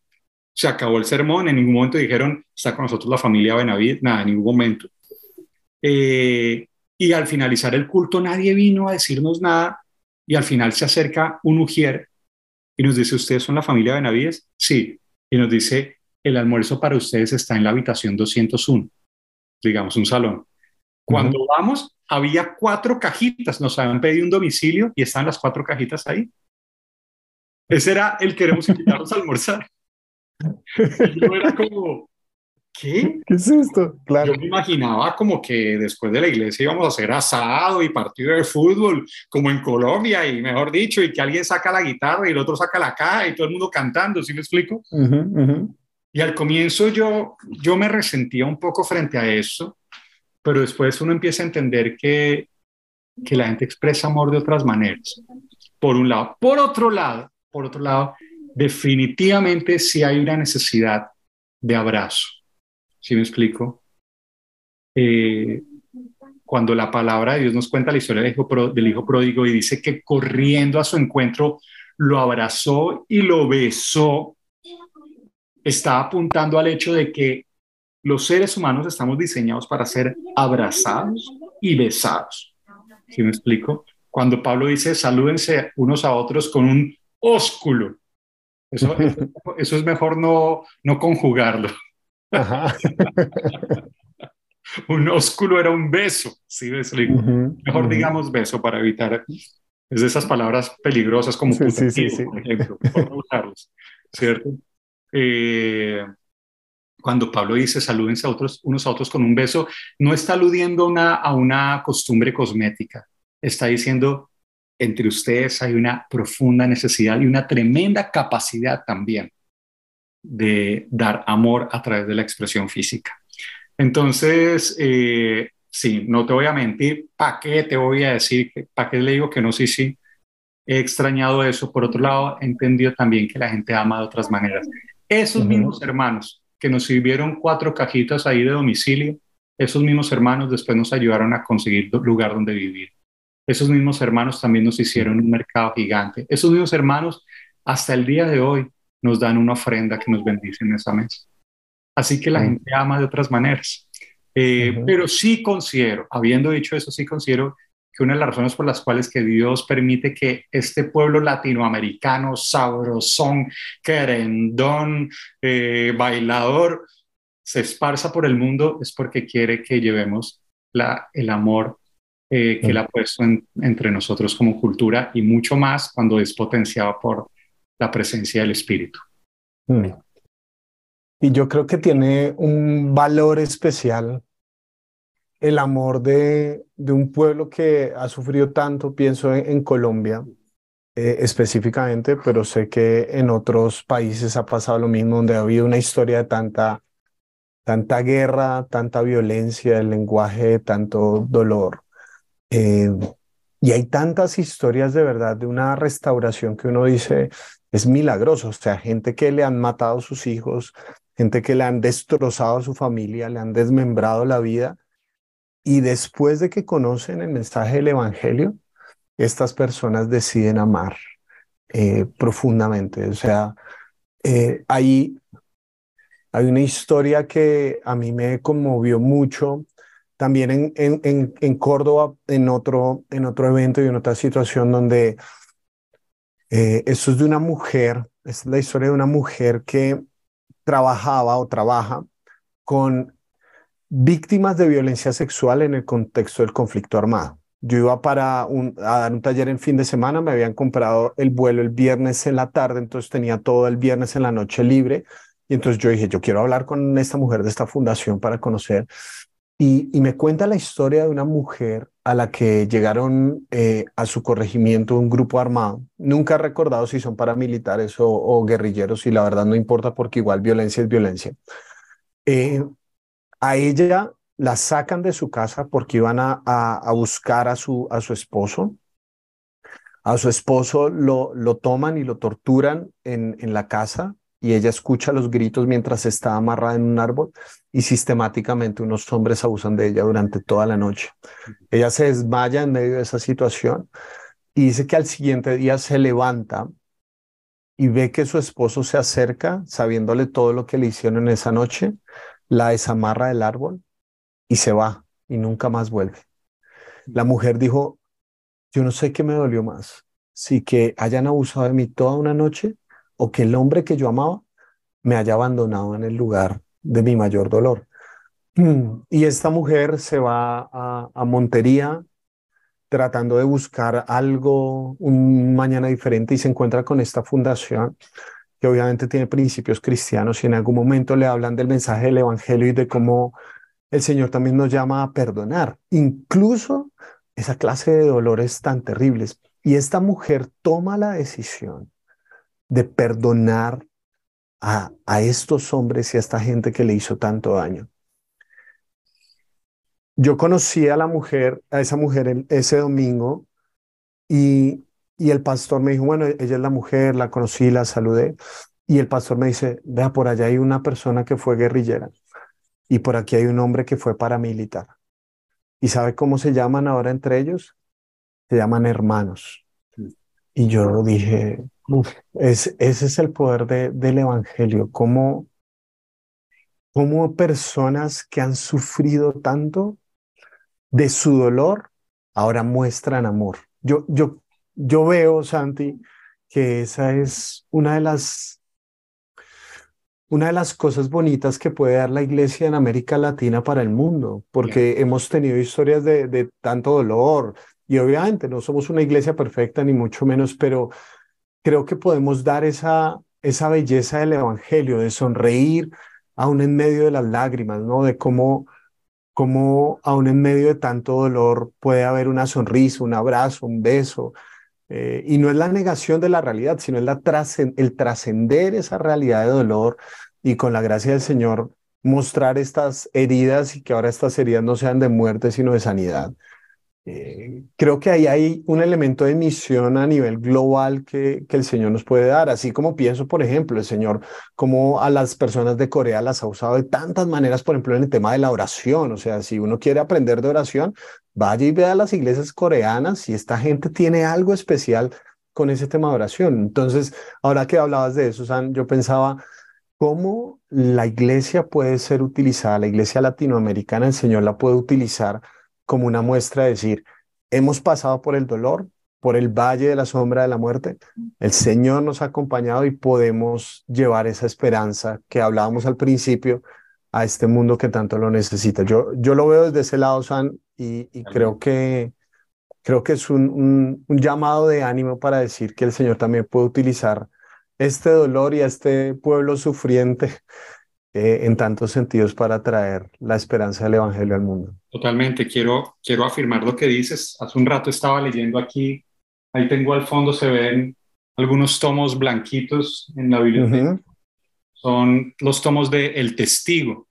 se acabó el sermón, en ningún momento dijeron, está con nosotros la familia Benavid, nada, en ningún momento. Eh, y al finalizar el culto nadie vino a decirnos nada y al final se acerca un ujier y nos dice, ¿ustedes son la familia Benavides? Sí. Y nos dice, el almuerzo para ustedes está en la habitación 201, digamos, un salón. Cuando vamos, había cuatro cajitas, nos habían pedido un domicilio y estaban las cuatro cajitas ahí. Ese era el queremos invitarnos a almorzar. Y yo era como, ¿qué? ¿Qué es esto? Claro. Yo me imaginaba como que después de la iglesia íbamos a hacer asado y partido de fútbol, como en Colombia, y mejor dicho, y que alguien saca la guitarra y el otro saca la caja y todo el mundo cantando, ¿sí me explico? Y al comienzo yo, yo me resentía un poco frente a eso, pero después uno empieza a entender que, que la gente expresa amor de otras maneras, por un lado. Por otro lado, por otro lado, definitivamente sí hay una necesidad de abrazo. ¿Sí me explico? Eh, cuando la palabra de Dios nos cuenta la historia del hijo, del hijo pródigo y dice que corriendo a su encuentro lo abrazó y lo besó, está apuntando al hecho de que los seres humanos estamos diseñados para ser abrazados y besados. ¿Sí me explico? Cuando Pablo dice salúdense unos a otros con un ósculo, eso, *laughs* eso es mejor no, no conjugarlo. *laughs* un ósculo era un beso, ¿sí me explico? mejor digamos beso para evitar es de esas palabras peligrosas como sí, sí, sí, por ejemplo, por no usarlos, ¿cierto? Eh, cuando Pablo dice salúdense a otros, unos a otros con un beso, no está aludiendo una, a una costumbre cosmética, está diciendo entre ustedes hay una profunda necesidad y una tremenda capacidad también de dar amor a través de la expresión física. Entonces, eh, sí, no te voy a mentir, ¿para qué te voy a decir, para qué le digo que no? Sí, sí, he extrañado eso. Por otro lado, he entendido también que la gente ama de otras maneras. Esos mismos hermanos que nos sirvieron cuatro cajitas ahí de domicilio, esos mismos hermanos después nos ayudaron a conseguir lugar donde vivir. Esos mismos hermanos también nos hicieron un mercado gigante. Esos mismos hermanos hasta el día de hoy nos dan una ofrenda que nos bendice en esa mesa. Así que la gente ama de otras maneras. Eh, pero sí considero, habiendo dicho eso, sí considero que una de las razones por las cuales que Dios permite que este pueblo latinoamericano, sabrosón, querendón, eh, bailador, se esparza por el mundo es porque quiere que llevemos la, el amor eh, que Él ha puesto entre nosotros como cultura y mucho más cuando es potenciado por la presencia del Espíritu. Mm. Y yo creo que tiene un valor especial el amor de, de un pueblo que ha sufrido tanto, pienso en, Colombia eh, específicamente, pero sé que en otros países ha pasado lo mismo, donde ha habido una historia de tanta, tanta guerra, tanta violencia, el lenguaje, tanto dolor. Eh, y hay tantas historias de verdad de una restauración que uno dice es milagroso, o sea, gente que le han matado sus hijos, gente que le han destrozado a su familia, le han desmembrado la vida, y después de que conocen el mensaje del Evangelio, estas personas deciden amar eh, profundamente. O sea, eh, hay una historia que a mí me conmovió mucho también en, en, en, Córdoba, en otro, en otro evento y en otra situación donde eh, esto es de una mujer, es la historia de una mujer que trabajaba o trabaja con víctimas de violencia sexual en el contexto del conflicto armado. Yo iba para un, a dar un taller en fin de semana, me habían comprado el vuelo el viernes en la tarde, entonces tenía todo el viernes en la noche libre. Y entonces yo dije, yo quiero hablar con esta mujer de esta fundación para conocer y, me cuenta la historia de una mujer a la que llegaron eh, a su corregimiento un grupo armado. Nunca he recordado si son paramilitares o, guerrilleros y la verdad no importa porque igual violencia es violencia. Eh, a ella la sacan de su casa porque iban a, buscar a su, esposo. A su esposo lo, toman y lo torturan en la casa y ella escucha los gritos mientras está amarrada en un árbol y sistemáticamente unos hombres abusan de ella durante toda la noche. Ella se desmaya en medio de esa situación y dice que al siguiente día se levanta y ve que su esposo se acerca, sabiéndole todo lo que le hicieron en esa noche, la desamarra del árbol y se va y nunca más vuelve. La mujer dijo, yo no sé qué me dolió más, si que hayan abusado de mí toda una noche o que el hombre que yo amaba me haya abandonado en el lugar de mi mayor dolor. Y esta mujer se va a, Montería tratando de buscar algo, un mañana diferente y se encuentra con esta fundación que obviamente tiene principios cristianos y en algún momento le hablan del mensaje del Evangelio y de cómo el Señor también nos llama a perdonar, incluso esa clase de dolores tan terribles. Y esta mujer toma la decisión de perdonar a, a estos hombres y a esta gente que le hizo tanto daño. Yo conocí a la mujer, a esa mujer ese domingo y, y el pastor me dijo, bueno, ella es la mujer, la conocí, la saludé. Y el pastor me dice, vea, por allá hay una persona que fue guerrillera y por aquí hay un hombre que fue paramilitar. ¿Y sabe cómo se llaman ahora entre ellos? Se llaman hermanos. Y yo dije, es, ese es el poder de, del Evangelio, como, como personas que han sufrido tanto de su dolor ahora muestran amor. Yo, yo, yo veo, Santi, que esa es una de las una de las cosas bonitas que puede dar la iglesia en América Latina para el mundo, porque hemos tenido historias de, de, tanto dolor y obviamente no somos una iglesia perfecta ni mucho menos, pero creo que podemos dar esa, esa belleza del Evangelio, de sonreír aún en medio de las lágrimas, ¿no? De cómo, cómo aún en medio de tanto dolor puede haber una sonrisa, un abrazo, un beso. Eh, y no es la negación de la realidad, sino es la el trascender esa realidad de dolor y con la gracia del Señor mostrar estas heridas y que ahora estas heridas no sean de muerte, sino de sanidad. Eh, creo que ahí hay un elemento de misión a nivel global que, que el Señor nos puede dar, así como pienso, por ejemplo, el Señor, como a las personas de Corea las ha usado de tantas maneras, por ejemplo, en el tema de la oración, o sea, si uno quiere aprender de oración, vaya y vea las iglesias coreanas y esta gente tiene algo especial con ese tema de oración. Entonces, ahora que hablabas de eso, San, yo pensaba, ¿cómo la iglesia puede ser utilizada, la iglesia latinoamericana, el Señor la puede utilizar? Como una muestra de decir, hemos pasado por el dolor, por el valle de la sombra de la muerte, el Señor nos ha acompañado y podemos llevar esa esperanza que hablábamos al principio a este mundo que tanto lo necesita. Yo, yo lo veo desde ese lado, San, y, creo que, creo que es un, un, llamado de ánimo para decir que el Señor también puede utilizar este dolor y a este pueblo sufriente eh, en tantos sentidos para traer la esperanza del Evangelio al mundo. Totalmente, quiero, quiero afirmar lo que dices. Hace un rato estaba leyendo aquí, ahí tengo al fondo, se ven algunos tomos blanquitos en la biblioteca. Son los tomos de El Testigo,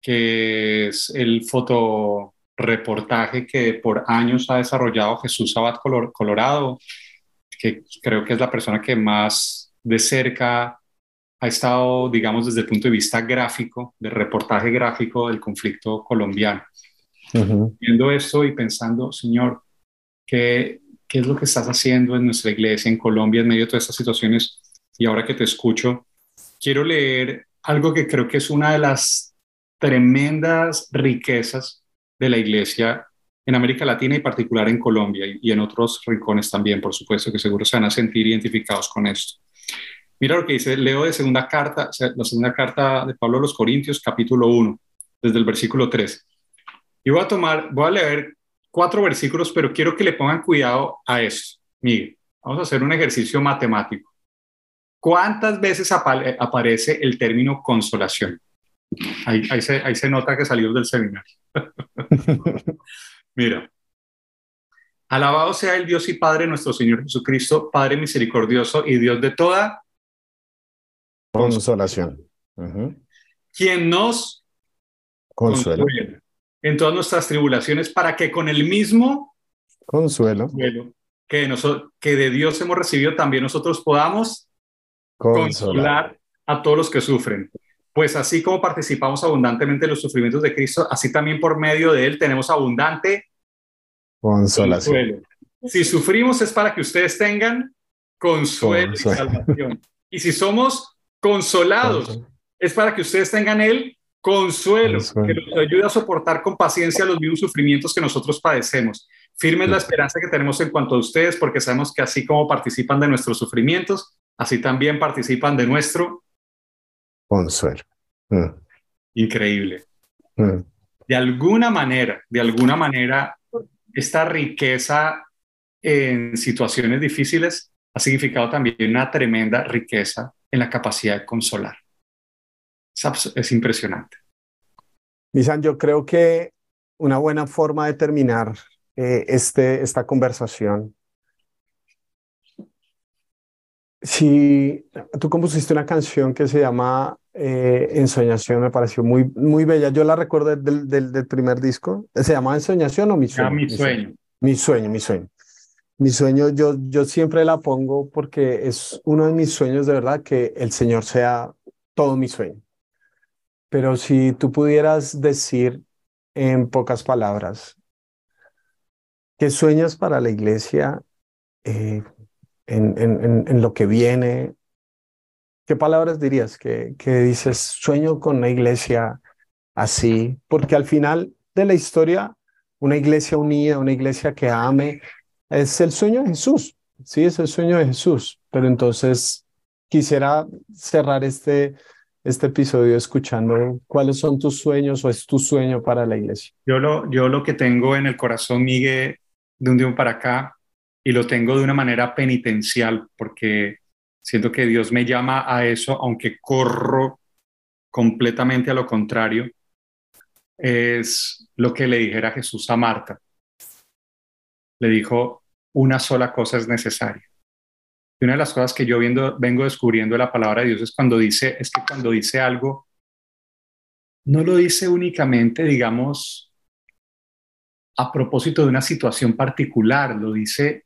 que es el fotoreportaje que por años ha desarrollado Jesús Sabat Colorado, que creo que es la persona que más de cerca ha estado, digamos, desde el punto de vista gráfico, de reportaje gráfico del conflicto colombiano. Viendo esto y pensando, Señor, ¿qué, ¿qué es lo que estás haciendo en nuestra iglesia, en Colombia, en medio de todas estas situaciones? Y ahora que te escucho, quiero leer algo que creo que es una de las tremendas riquezas de la iglesia en América Latina y particular en Colombia y en otros rincones también, por supuesto, que seguro se van a sentir identificados con esto. Mira lo que dice, leo de segunda carta, la segunda carta de Pablo a los Corintios, capítulo 1, desde el versículo 3. Y voy a tomar, voy a leer cuatro versículos, pero quiero que le pongan cuidado a esto. Mire, vamos a hacer un ejercicio matemático. ¿Cuántas veces aparece el término consolación? Ahí, ahí, se, ahí se nota que salió del seminario. *laughs* Mira, alabado sea el Dios y Padre nuestro Señor Jesucristo, Padre misericordioso y Dios de toda Consolación. Quien nos consuela en todas nuestras tribulaciones para que con el mismo consuelo, que, que de Dios hemos recibido, también nosotros podamos consolar. a todos los que sufren. Pues así como participamos abundantemente en los sufrimientos de Cristo, así también por medio de Él tenemos abundante consolación. Si sufrimos es para que ustedes tengan consuelo, consuelo. y salvación. Y si somos consolados. Es para que ustedes tengan el consuelo, que nos ayude a soportar con paciencia los mismos sufrimientos que nosotros padecemos. Firme la esperanza que tenemos en cuanto a ustedes, porque sabemos que así como participan de nuestros sufrimientos, así también participan de nuestro consuelo. Mm. Increíble. Mm. De alguna manera, de alguna manera, esta riqueza en situaciones difíciles ha significado también una tremenda riqueza en la capacidad de consolar. Es, impresionante. Misan, yo creo que una buena forma de terminar eh, este, esta conversación. Si tú compusiste una canción que se llama eh, Ensoñación, me pareció muy, muy bella. Yo la recuerdo del, del, primer disco. ¿Se llama Ensoñación o Mi Sueño? mi sueño. Mi sueño, mi sueño. Mi sueño, yo, yo siempre la pongo porque es uno de mis sueños de verdad que el Señor sea todo mi sueño. Pero si tú pudieras decir en pocas palabras, ¿qué sueñas para la iglesia eh, en, en, en, lo que viene? ¿Qué palabras dirías que, que dices, sueño con una iglesia así? Porque al final de la historia, una iglesia unida, una iglesia que ame, es el sueño de Jesús, sí, es el sueño de Jesús. Pero entonces quisiera cerrar este, este episodio escuchando cuáles son tus sueños o es tu sueño para la iglesia. Yo lo, yo lo que tengo en el corazón, Miguel, de un día para acá, y lo tengo de una manera penitencial, porque siento que Dios me llama a eso, aunque corro completamente a lo contrario, es lo que le dijera Jesús a Marta le dijo, una sola cosa es necesaria. Y una de las cosas que yo viendo, vengo descubriendo de la palabra de Dios es cuando dice, es que cuando dice algo, no lo dice únicamente, digamos, a propósito de una situación particular, lo dice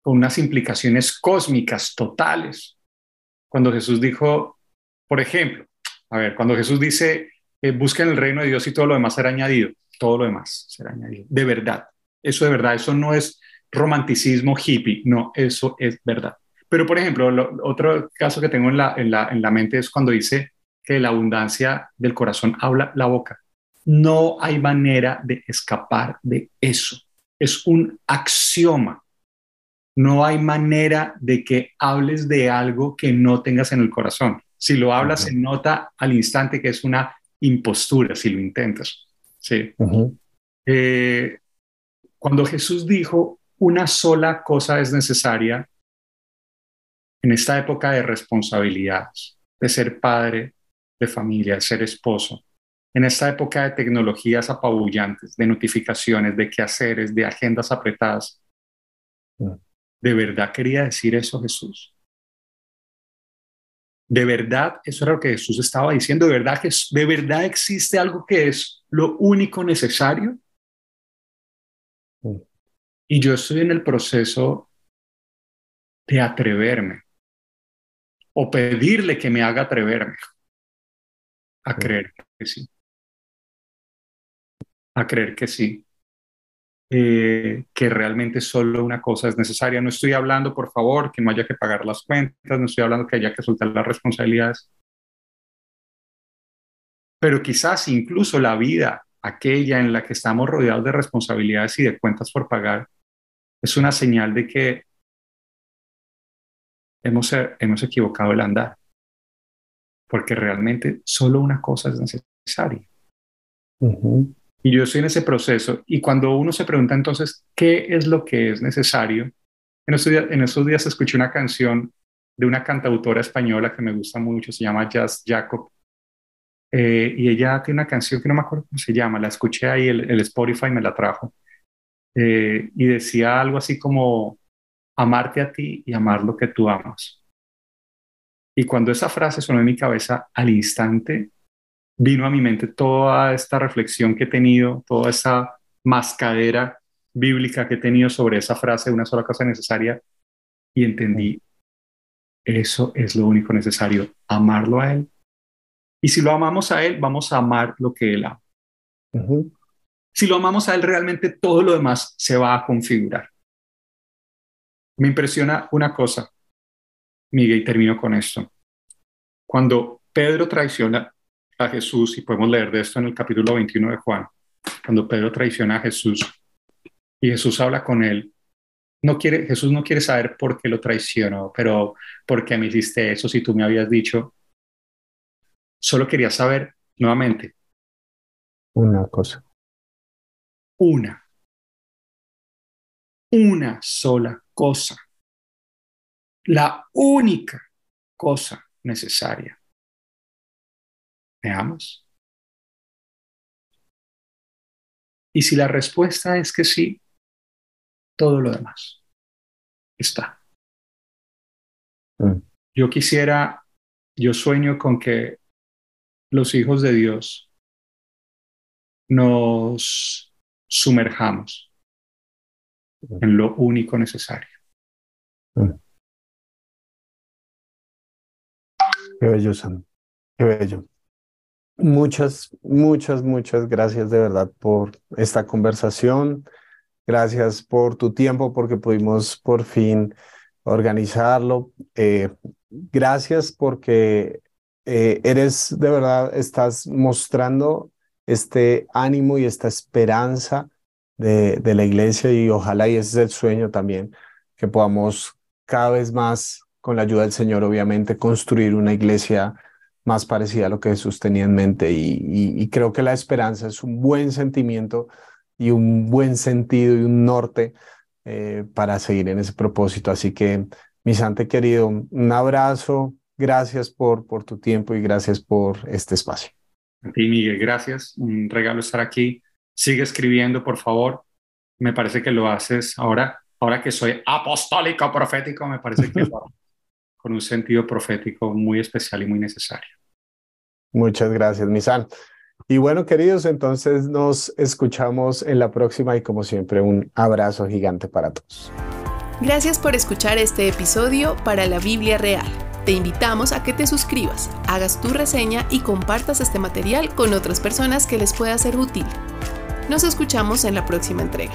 con unas implicaciones cósmicas totales. Cuando Jesús dijo, por ejemplo, a ver, cuando Jesús dice, eh, busquen el reino de Dios y todo lo demás será añadido, todo lo demás será añadido, de verdad, eso de verdad, eso no es romanticismo hippie, no, eso es verdad. Pero, por ejemplo, otro caso que tengo en la, en, la, en la mente es cuando dice que la abundancia del corazón habla la boca. No hay manera de escapar de eso. Es un axioma. No hay manera de que hables de algo que no tengas en el corazón. Si lo hablas, se nota al instante que es una impostura si lo intentas. Sí. Eh, cuando Jesús dijo, una sola cosa es necesaria en esta época de responsabilidades, de ser padre de familia, de ser esposo, en esta época de tecnologías apabullantes, de notificaciones, de quehaceres, de agendas apretadas. Mm. ¿De verdad quería decir eso Jesús? ¿De verdad eso era lo que Jesús estaba diciendo? ¿De verdad, ¿De verdad existe algo que es lo único necesario? Y yo estoy en el proceso de atreverme o pedirle que me haga atreverme a creer que sí. A creer que sí. Eh, que realmente solo una cosa es necesaria. No estoy hablando, por favor, que no haya que pagar las cuentas, no estoy hablando que haya que soltar las responsabilidades. Pero quizás incluso la vida, aquella en la que estamos rodeados de responsabilidades y de cuentas por pagar, es una señal de que hemos, hemos equivocado el andar porque realmente solo una cosa es necesaria. Y yo estoy en ese proceso y cuando uno se pregunta entonces, ¿qué es lo que es necesario? En estos días, en estos días escuché una canción de una cantautora española que me gusta mucho, se llama Jazz Jacob, eh, y ella tiene una canción que no me acuerdo cómo se llama, la escuché ahí, el, el Spotify me la trajo, eh, y decía algo así como, amarte a ti y amar lo que tú amas. Y cuando esa frase sonó en mi cabeza, al instante vino a mi mente toda esta reflexión que he tenido, toda esa mascadera bíblica que he tenido sobre esa frase, una sola cosa necesaria, y entendí, eso es lo único necesario, amarlo a Él. Y si lo amamos a Él, vamos a amar lo que Él ama. Si lo amamos a Él, realmente todo lo demás se va a configurar. Me impresiona una cosa, Miguel, y termino con esto. Cuando Pedro traiciona a Jesús, y podemos leer de esto en el capítulo 21 de Juan, cuando Pedro traiciona a Jesús y Jesús habla con él, no quiere, Jesús no quiere saber por qué lo traicionó, pero por qué me hiciste eso si tú me habías dicho. Solo quería saber nuevamente. Una cosa. Una. Una sola cosa la única cosa necesaria. Veamos. Y si la respuesta es que sí, todo lo demás está. Mm. Yo quisiera, yo sueño con que los hijos de Dios nos sumerjamos en lo único necesario. Qué bello, Sam. Qué bello. Muchas, muchas, muchas gracias de verdad por esta conversación. Gracias por tu tiempo, porque pudimos por fin organizarlo. Eh, gracias porque eh, eres de verdad, estás mostrando este ánimo y esta esperanza de, de la iglesia y ojalá, y ese es el sueño también, que podamos cada vez más con la ayuda del Señor, obviamente, construir una iglesia más parecida a lo que Jesús tenía en mente. Y, creo que la esperanza es un buen sentimiento y un buen sentido y un norte eh, para seguir en ese propósito. Así que, mi Sante querido, un abrazo. Gracias por, por tu tiempo y gracias por este espacio. A ti, Miguel, gracias. Un regalo estar aquí. Sigue escribiendo, por favor. Me parece que lo haces ahora, ahora que soy apostólico profético, me parece que lo, *laughs* con un sentido profético muy especial y muy necesario. Muchas gracias, Misan. Y bueno, queridos, entonces nos escuchamos en la próxima y como siempre, un abrazo gigante para todos. Gracias por escuchar este episodio para la Biblia Real. Te invitamos a que te suscribas, hagas tu reseña y compartas este material con otras personas que les pueda ser útil. Nos escuchamos en la próxima entrega.